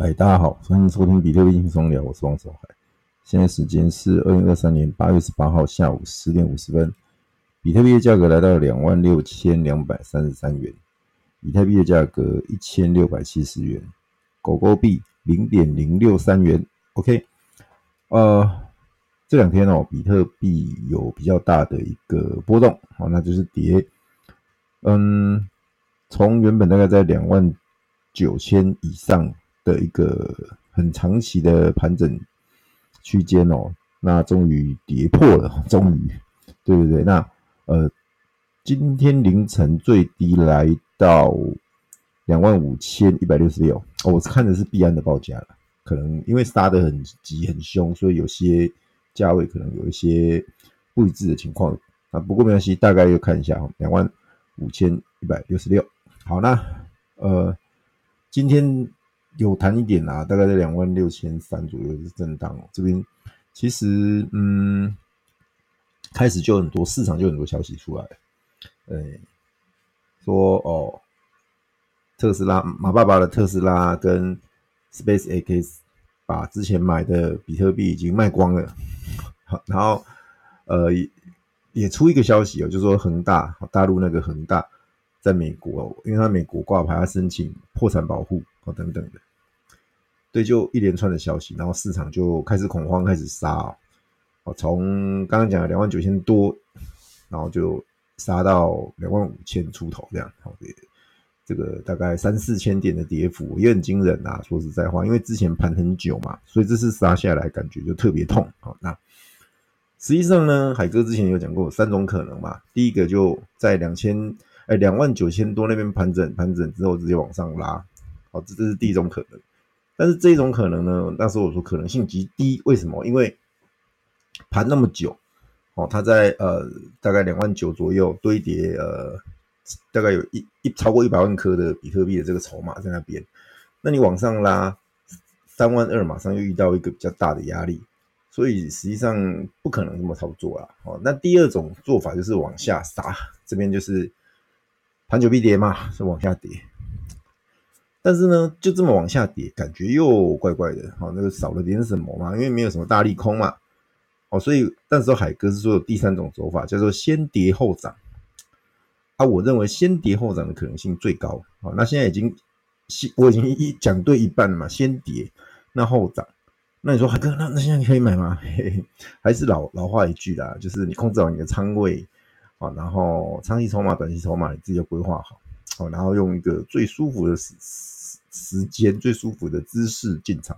嗨，大家好，欢迎收听比特币轻松聊，我是王守海。现在时间是二零二三年八月十八号下午十点五十分，比特币的价格来到两万六千两百三十三元，以太币的价格一千六百七十元，狗狗币零点零六三元。OK，呃，这两天哦，比特币有比较大的一个波动，好，那就是跌，嗯，从原本大概在两万九千以上。的一个很长期的盘整区间哦，那终于跌破了，终于，对对对，那呃，今天凌晨最低来到两万五千一百六十六，哦，我看的是币安的报价了，可能因为杀得很急很凶，所以有些价位可能有一些不一致的情况啊，不过没关系，大概又看一下哈，两万五千一百六十六，好，那呃，今天。有弹一点啊，大概在两万六千三左右是震荡哦。这边其实嗯，开始就很多市场就很多消息出来，诶，说哦，特斯拉马爸爸的特斯拉跟 SpaceX 把之前买的比特币已经卖光了。好，然后呃也出一个消息哦，就说恒大大陆那个恒大在美国，因为他美国挂牌，他申请破产保护哦等等的。对，就一连串的消息，然后市场就开始恐慌，开始杀哦。从刚刚讲的两万九千多，然后就杀到两万五千出头这样。好，这个大概三四千点的跌幅也很惊人啊。说实在话，因为之前盘很久嘛，所以这次杀下来感觉就特别痛。好，那实际上呢，海哥之前有讲过三种可能嘛。第一个就在两千哎两万九千多那边盘整，盘整之后直接往上拉。好，这这是第一种可能。但是这种可能呢，那时候我说可能性极低，为什么？因为盘那么久，哦，它在呃大概两万九左右堆叠，呃，大概有一一超过一百万颗的比特币的这个筹码在那边，那你往上拉三万二，马上又遇到一个比较大的压力，所以实际上不可能这么操作啊。哦，那第二种做法就是往下杀，这边就是盘久必跌嘛，是往下跌。但是呢，就这么往下跌，感觉又怪怪的。好，那个少了点什么嘛？因为没有什么大利空嘛。哦，所以那时候海哥是说有第三种走法，叫做先跌后涨。啊，我认为先跌后涨的可能性最高。好，那现在已经，我已经一讲对一半了嘛。先跌，那后涨。那你说海哥，那那现在可以买吗？嘿嘿，还是老老话一句啦，就是你控制好你的仓位啊，然后长期筹码、短期筹码你自己要规划好。好，然后用一个最舒服的时间、最舒服的姿势进场。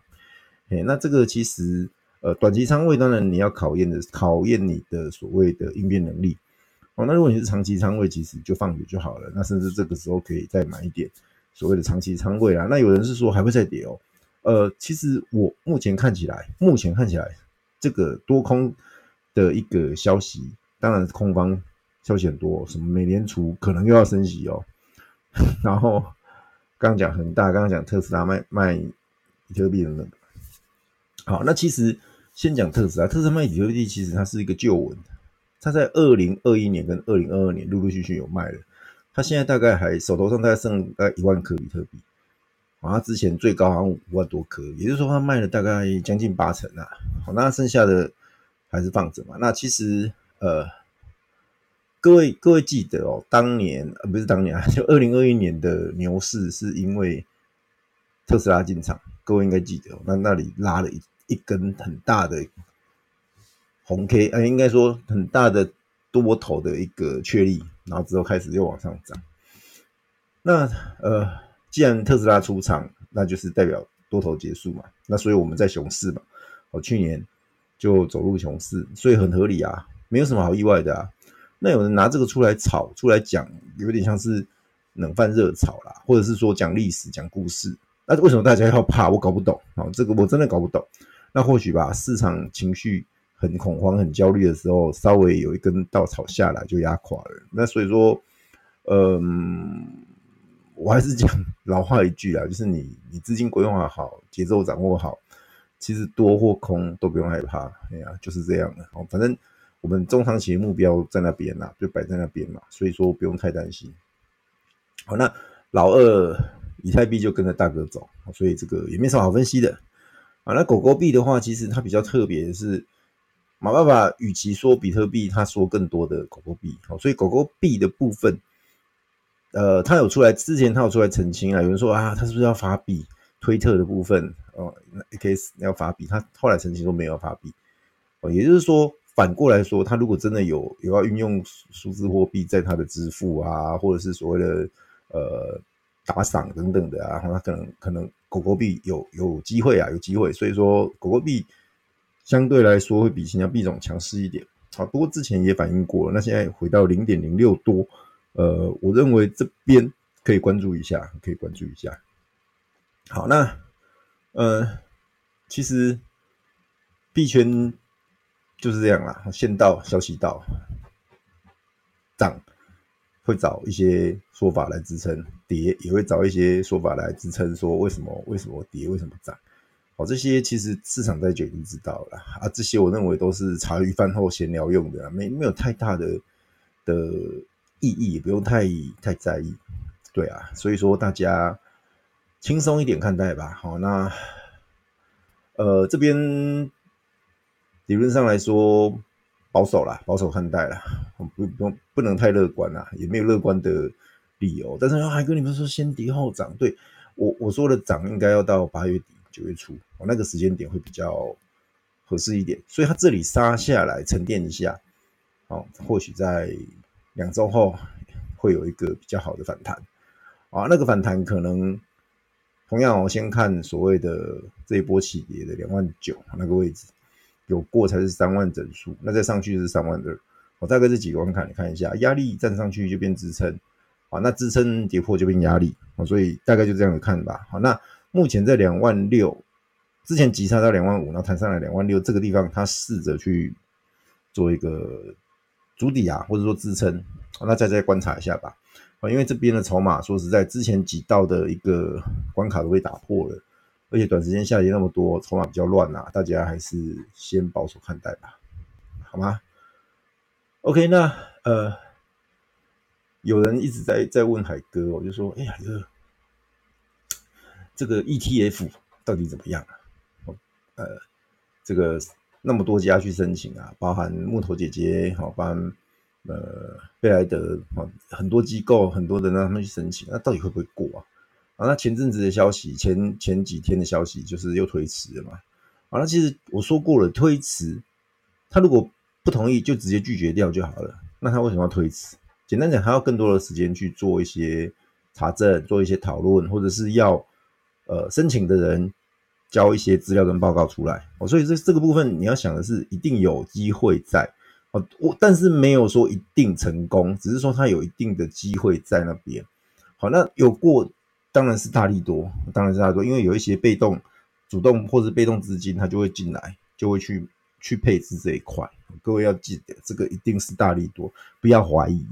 哎，那这个其实呃，短期仓位当然你要考验的，考验你的所谓的应变能力。哦，那如果你是长期仓位，其实就放着就好了。那甚至这个时候可以再买一点所谓的长期仓位啦。那有人是说还会再跌哦。呃，其实我目前看起来，目前看起来这个多空的一个消息，当然是空方消息很多，什么美联储可能又要升息哦。然后刚讲恒大，刚刚讲特斯拉卖卖比特币的那个，好，那其实先讲特斯拉，特斯拉卖比特币其实它是一个旧闻，它在二零二一年跟二零二二年陆陆续续有卖了，它现在大概还手头上大概剩大概一万颗比特币，啊，它之前最高好像五万多颗，也就是说它卖了大概将近八成啊，好，那剩下的还是放着嘛，那其实呃。各位各位记得哦，当年呃不是当年啊，就二零二一年的牛市是因为特斯拉进场，各位应该记得哦，那那里拉了一一根很大的红 K，呃，应该说很大的多头的一个确立，然后之后开始又往上涨。那呃，既然特斯拉出场，那就是代表多头结束嘛，那所以我们在熊市嘛，哦，去年就走入熊市，所以很合理啊，没有什么好意外的啊。那有人拿这个出来炒，出来讲，有点像是冷饭热炒啦，或者是说讲历史、讲故事。那为什么大家要怕？我搞不懂啊，这个我真的搞不懂。那或许吧，市场情绪很恐慌、很焦虑的时候，稍微有一根稻草下来就压垮了。那所以说，嗯，我还是讲 老话一句啦，就是你你资金规划好，节奏掌握好，其实多或空都不用害怕。哎呀，就是这样的。哦，反正。我们中长期的目标在那边呐，就摆在那边嘛，所以说不用太担心。好，那老二以太币就跟着大哥走，所以这个也没什么好分析的啊。那狗狗币的话，其实它比较特别的是，马爸爸与其说比特币，他说更多的狗狗币，好，所以狗狗币的部分，呃，他有出来之前，他有出来澄清啊，有人说啊，他是不是要发币？推特的部分哦，那 AKS 要发币，他后来澄清说没有发币哦，也就是说。反过来说，他如果真的有有要运用数字货币在他的支付啊，或者是所谓的呃打赏等等的啊，那可能可能狗狗币有有机会啊，有机会。所以说狗狗币相对来说会比其他币种强势一点。好，不过之前也反映过了，那现在回到零点零六多，呃，我认为这边可以关注一下，可以关注一下。好，那呃，其实币圈。就是这样啦，先到消息到，涨会找一些说法来支撑，跌也会找一些说法来支撑，说为什么为什么跌，为什么涨？哦，这些其实市场在就已经知道了啊，这些我认为都是茶余饭后闲聊用的，没没有太大的的意义，也不用太太在意，对啊，所以说大家轻松一点看待吧。好，那呃这边。理论上来说，保守啦，保守看待啦，不不不能太乐观啦，也没有乐观的理由。但是还跟你们说，先跌后涨，对我我说的涨应该要到八月底九月初，我那个时间点会比较合适一点。所以它这里杀下来沉淀一下，哦，或许在两周后会有一个比较好的反弹啊。那个反弹可能同样，我先看所谓的这一波起跌的两万九那个位置。有过才是三万整数，那再上去就是三万二。我大概这几个关卡你看一下，压力站上去就变支撑，啊，那支撑跌破就变压力，所以大概就这样子看吧。好，那目前在两万六，之前急差到两万五，然后弹上来两万六这个地方，它试着去做一个足底啊，或者说支撑，那再再观察一下吧。啊，因为这边的筹码说实在，之前几道的一个关卡都被打破了。而且短时间下跌那么多，筹码比较乱啊，大家还是先保守看待吧，好吗？OK，那呃，有人一直在在问海哥，我就说，哎呀，这个这个 ETF 到底怎么样啊？呃，这个那么多家去申请啊，包含木头姐姐，好，包含呃贝莱德，很多机构，很多人让他们去申请，那到底会不会过啊？啊，那前阵子的消息，前前几天的消息就是又推迟了嘛。啊，那其实我说过了，推迟，他如果不同意，就直接拒绝掉就好了。那他为什么要推迟？简单讲，他要更多的时间去做一些查证，做一些讨论，或者是要呃申请的人交一些资料跟报告出来。哦，所以这这个部分你要想的是，一定有机会在哦，我但是没有说一定成功，只是说他有一定的机会在那边。好，那有过。当然是大利多，当然是大利多，因为有一些被动、主动或者被动资金，它就会进来，就会去去配置这一块。各位要记得，这个一定是大利多，不要怀疑。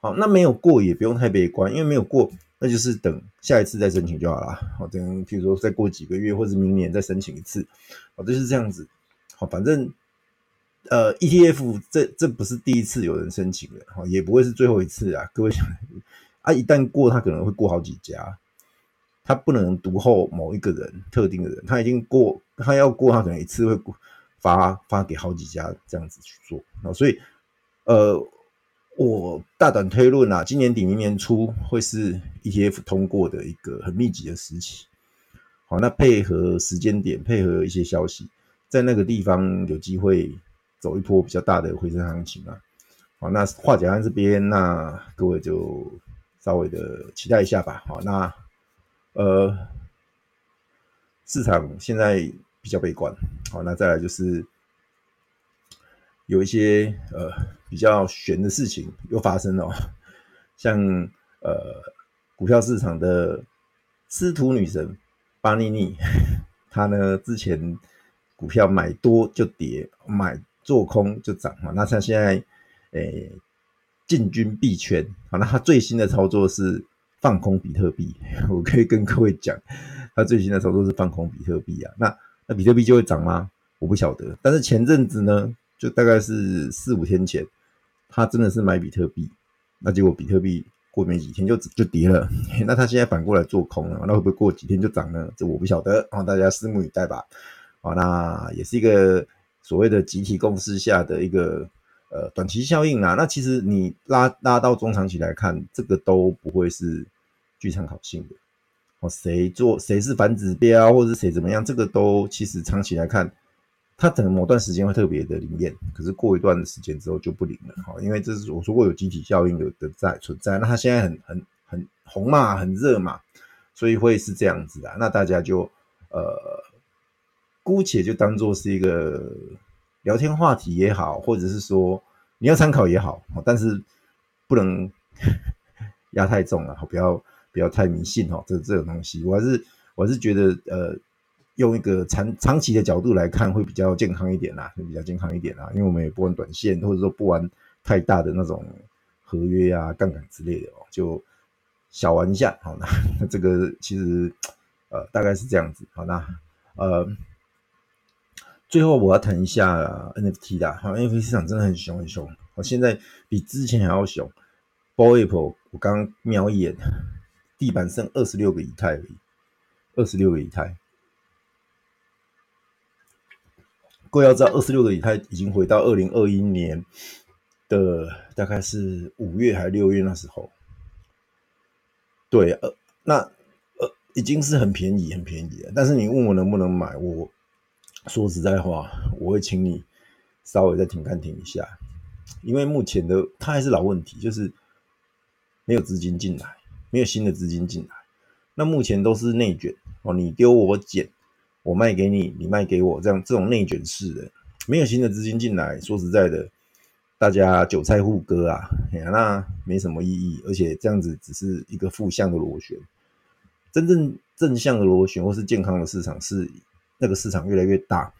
好，那没有过也不用太悲观，因为没有过，那就是等下一次再申请就好了。好，等譬如说再过几个月或者明年再申请一次，好，就是这样子。好，反正呃，ETF 这这不是第一次有人申请的，好，也不会是最后一次啊。各位想啊，一旦过，他可能会过好几家。他不能独厚某一个人特定的人，他已经过，他要过，他可能一次会发发给好几家这样子去做啊，所以呃，我大胆推论啊，今年底明年初会是 ETF 通过的一个很密集的时期。好，那配合时间点，配合一些消息，在那个地方有机会走一波比较大的回升行情啊。好，那话讲到这边，那各位就稍微的期待一下吧。好，那。呃，市场现在比较悲观，好，那再来就是有一些呃比较悬的事情又发生了，像呃股票市场的吃土女神巴妮妮，她呢之前股票买多就跌，买做空就涨嘛，那她现在诶进军币圈，好，那她最新的操作是。放空比特币，我可以跟各位讲，他最新的操作是放空比特币啊。那那比特币就会涨吗？我不晓得。但是前阵子呢，就大概是四五天前，他真的是买比特币，那结果比特币过没几天就就跌了。那他现在反过来做空了，那会不会过几天就涨呢？这我不晓得，啊，大家拭目以待吧。啊，那也是一个所谓的集体共识下的一个呃短期效应啦。那其实你拉拉到中长期来看，这个都不会是具参考性的。哦，谁做谁是反指标，或者是谁怎么样，这个都其实长期来看。它可能某段时间会特别的灵验，可是过一段时间之后就不灵了。哈，因为这是我说过有集体效应有的在存在。那它现在很很很红嘛，很热嘛，所以会是这样子的。那大家就呃，姑且就当做是一个聊天话题也好，或者是说你要参考也好，但是不能 压太重了，不要不要太迷信哈。这这种东西，我还是我还是觉得呃。用一个长长期的角度来看，会比较健康一点啦，会比较健康一点啦，因为我们也不玩短线，或者说不玩太大的那种合约啊、杠杆之类的哦，就小玩一下。好，那这个其实呃大概是这样子。好，那呃最后我要谈一下 NFT 的，好，NFT 市场真的很凶很凶，我现在比之前还要凶。Bored Ape 我刚刚瞄一眼，地板剩二十六个以太而已，二十六个以太。各位要知道，二十六个以太已经回到二零二一年的大概是五月还是六月那时候。对，呃，那呃已经是很便宜，很便宜了。但是你问我能不能买，我说实在话，我会请你稍微再停看停一下，因为目前的它还是老问题，就是没有资金进来，没有新的资金进来。那目前都是内卷哦，你丢我捡。我卖给你，你卖给我，这样这种内卷式的，没有新的资金进来，说实在的，大家韭菜互割啊，那没什么意义，而且这样子只是一个负向的螺旋。真正正向的螺旋或是健康的市场是那个市场越来越大，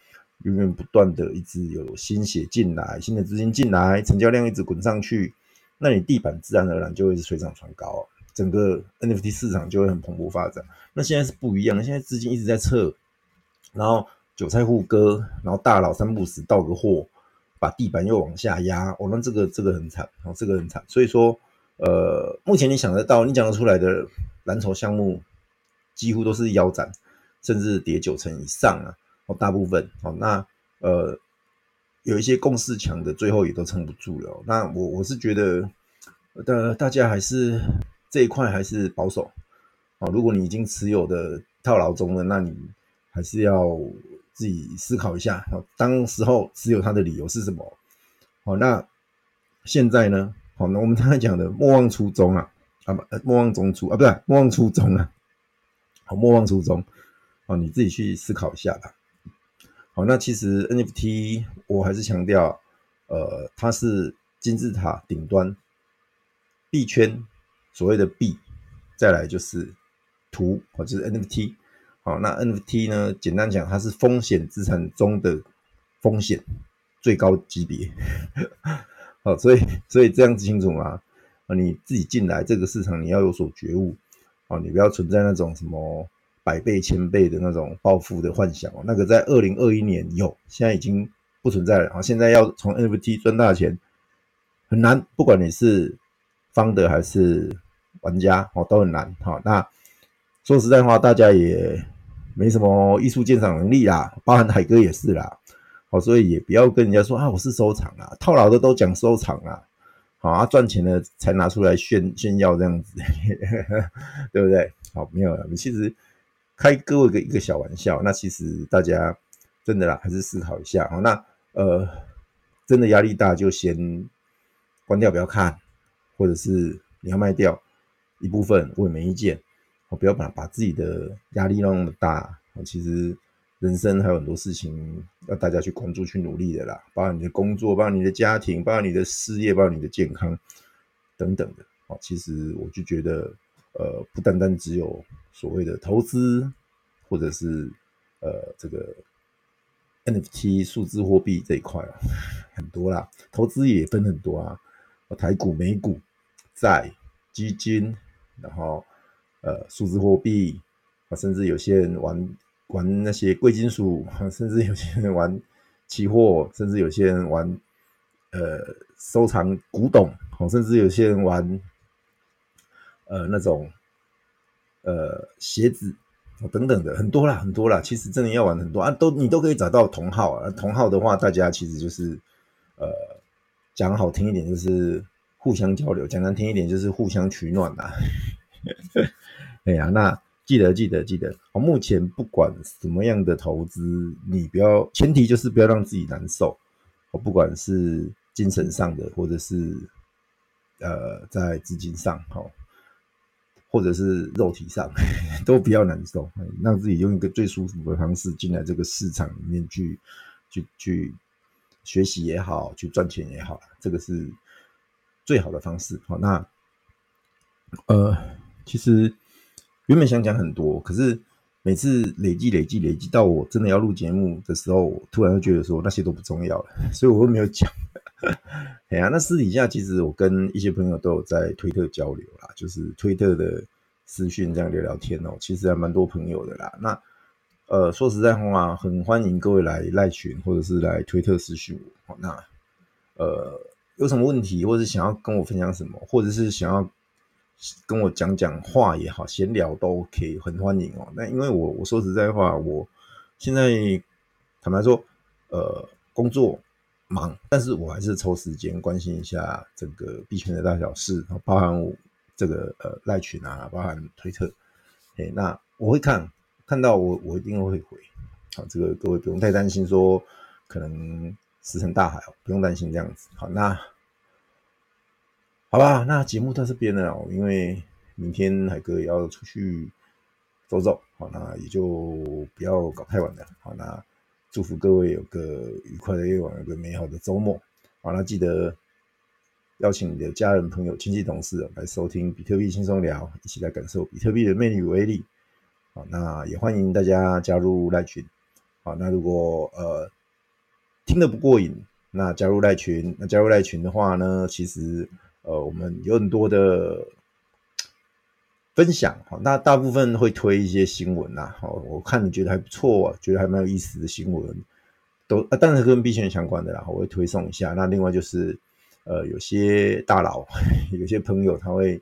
源源不断的一直有新血进来，新的资金进来，成交量一直滚上去，那你地板自然而然就会是水涨船高，整个 NFT 市场就会很蓬勃发展。那现在是不一样，现在资金一直在撤。然后韭菜互割，然后大佬三不死倒个货，把地板又往下压，哦，那这个这个很惨，哦，这个很惨。所以说，呃，目前你想得到、你讲得出来的蓝筹项目，几乎都是腰斩，甚至跌九成以上啊，哦，大部分，哦，那呃，有一些共识强的，最后也都撑不住了。那我我是觉得，呃，大家还是这一块还是保守，哦，如果你已经持有的套牢中了，那你。还是要自己思考一下，当时候持有它的理由是什么？好，那现在呢？好，那我们刚才讲的莫忘初衷啊，啊不，莫忘中初啊，不对，莫忘初衷啊，好，莫忘初衷，好，你自己去思考一下吧。好，那其实 NFT 我还是强调，呃，它是金字塔顶端币圈所谓的币，再来就是图，或者就是 NFT。好，那 NFT 呢？简单讲，它是风险资产中的风险最高级别。好，所以所以这样子清楚吗？啊，你自己进来这个市场，你要有所觉悟。啊，你不要存在那种什么百倍、千倍的那种暴富的幻想哦。那个在二零二一年有，现在已经不存在了。啊，现在要从 NFT 赚大钱很难，不管你是方的还是玩家，哦，都很难。好，那说实在话，大家也。没什么艺术鉴赏能力啦，包含海哥也是啦，好，所以也不要跟人家说啊，我是收藏啊，套牢的都讲收藏啊，好啊，赚钱的才拿出来炫炫耀这样子，对不对？好，没有了，其实开各位一个一个小玩笑，那其实大家真的啦，还是思考一下，好，那呃，真的压力大就先关掉不要看，或者是你要卖掉一部分，我也没意见。不要把把自己的压力弄那么大。其实人生还有很多事情要大家去关注、去努力的啦，包括你的工作，包括你的家庭，包括你的事业，包括你的健康等等的。哦，其实我就觉得，呃，不单单只有所谓的投资，或者是呃这个 NFT 数字货币这一块啊，很多啦。投资也分很多啊，台股、美股、债、基金，然后。呃，数字货币啊，甚至有些人玩玩那些贵金属，甚至有些人玩期货，甚至有些人玩呃收藏古董，哦甚至有些人玩呃那种呃鞋子等等的很多啦，很多啦。其实真的要玩很多啊，都你都可以找到同号啊。同号的话，大家其实就是呃讲好听一点就是互相交流，讲难听一点就是互相取暖呐。哎呀，那。记得记得记得，哦，目前不管什么样的投资，你不要前提就是不要让自己难受，哦，不管是精神上的，或者是呃在资金上，哦，或者是肉体上，都不要难受，让自己用一个最舒服的方式进来这个市场里面去，去去学习也好，去赚钱也好，这个是最好的方式。好，那呃，其实。原本想讲很多，可是每次累积、累积、累积到我真的要录节目的时候，我突然就觉得说那些都不重要了，所以我都没有讲。哎呀，那私底下其实我跟一些朋友都有在推特交流啦，就是推特的私讯这样聊聊天哦，其实还蛮多朋友的啦。那呃，说实在话，很欢迎各位来赖群或者是来推特私讯我。那呃，有什么问题，或者是想要跟我分享什么，或者是想要。跟我讲讲话也好，闲聊都 OK，很欢迎哦。那因为我我说实在话，我现在坦白说，呃，工作忙，但是我还是抽时间关心一下这个币圈的大小事，包含这个呃赖群啊，包含推特。哎，那我会看，看到我我一定会回。好，这个各位不用太担心说可能石沉大海哦，不用担心这样子。好，那。好吧，那节目到这边了，因为明天海哥也要出去走走，好，那也就不要搞太晚了，好，那祝福各位有个愉快的夜晚，有个美好的周末，好，那记得邀请你的家人、朋友、亲戚、同事来收听比特币轻松聊，一起来感受比特币的魅力与威力，好，那也欢迎大家加入赖群，好，那如果呃听得不过瘾，那加入赖群，那加入赖群的话呢，其实。呃，我们有很多的分享哈，那大部分会推一些新闻呐，好，我看你觉得还不错，觉得还蛮有意思的新闻，都，当然跟币圈相关的啦，我会推送一下。那另外就是，呃，有些大佬，有些朋友他会，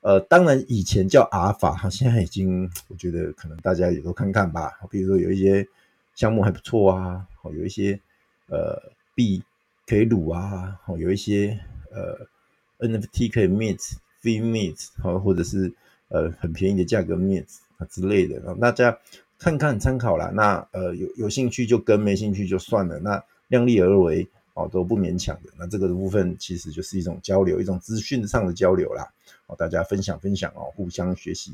呃，当然以前叫阿尔法，现在已经，我觉得可能大家也都看看吧。比如说有一些项目还不错啊，有一些呃币可以撸啊，好，有一些呃。NFT 可以 mint free mint 好，或者是呃很便宜的价格 mint 啊之类的，让大家看看参考啦。那呃有有兴趣就跟，没兴趣就算了。那量力而为哦，都不勉强的。那这个部分其实就是一种交流，一种资讯上的交流啦。哦，大家分享分享哦，互相学习。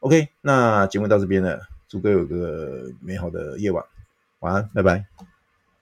OK，那节目到这边了，祝各位有个美好的夜晚，晚安，拜拜。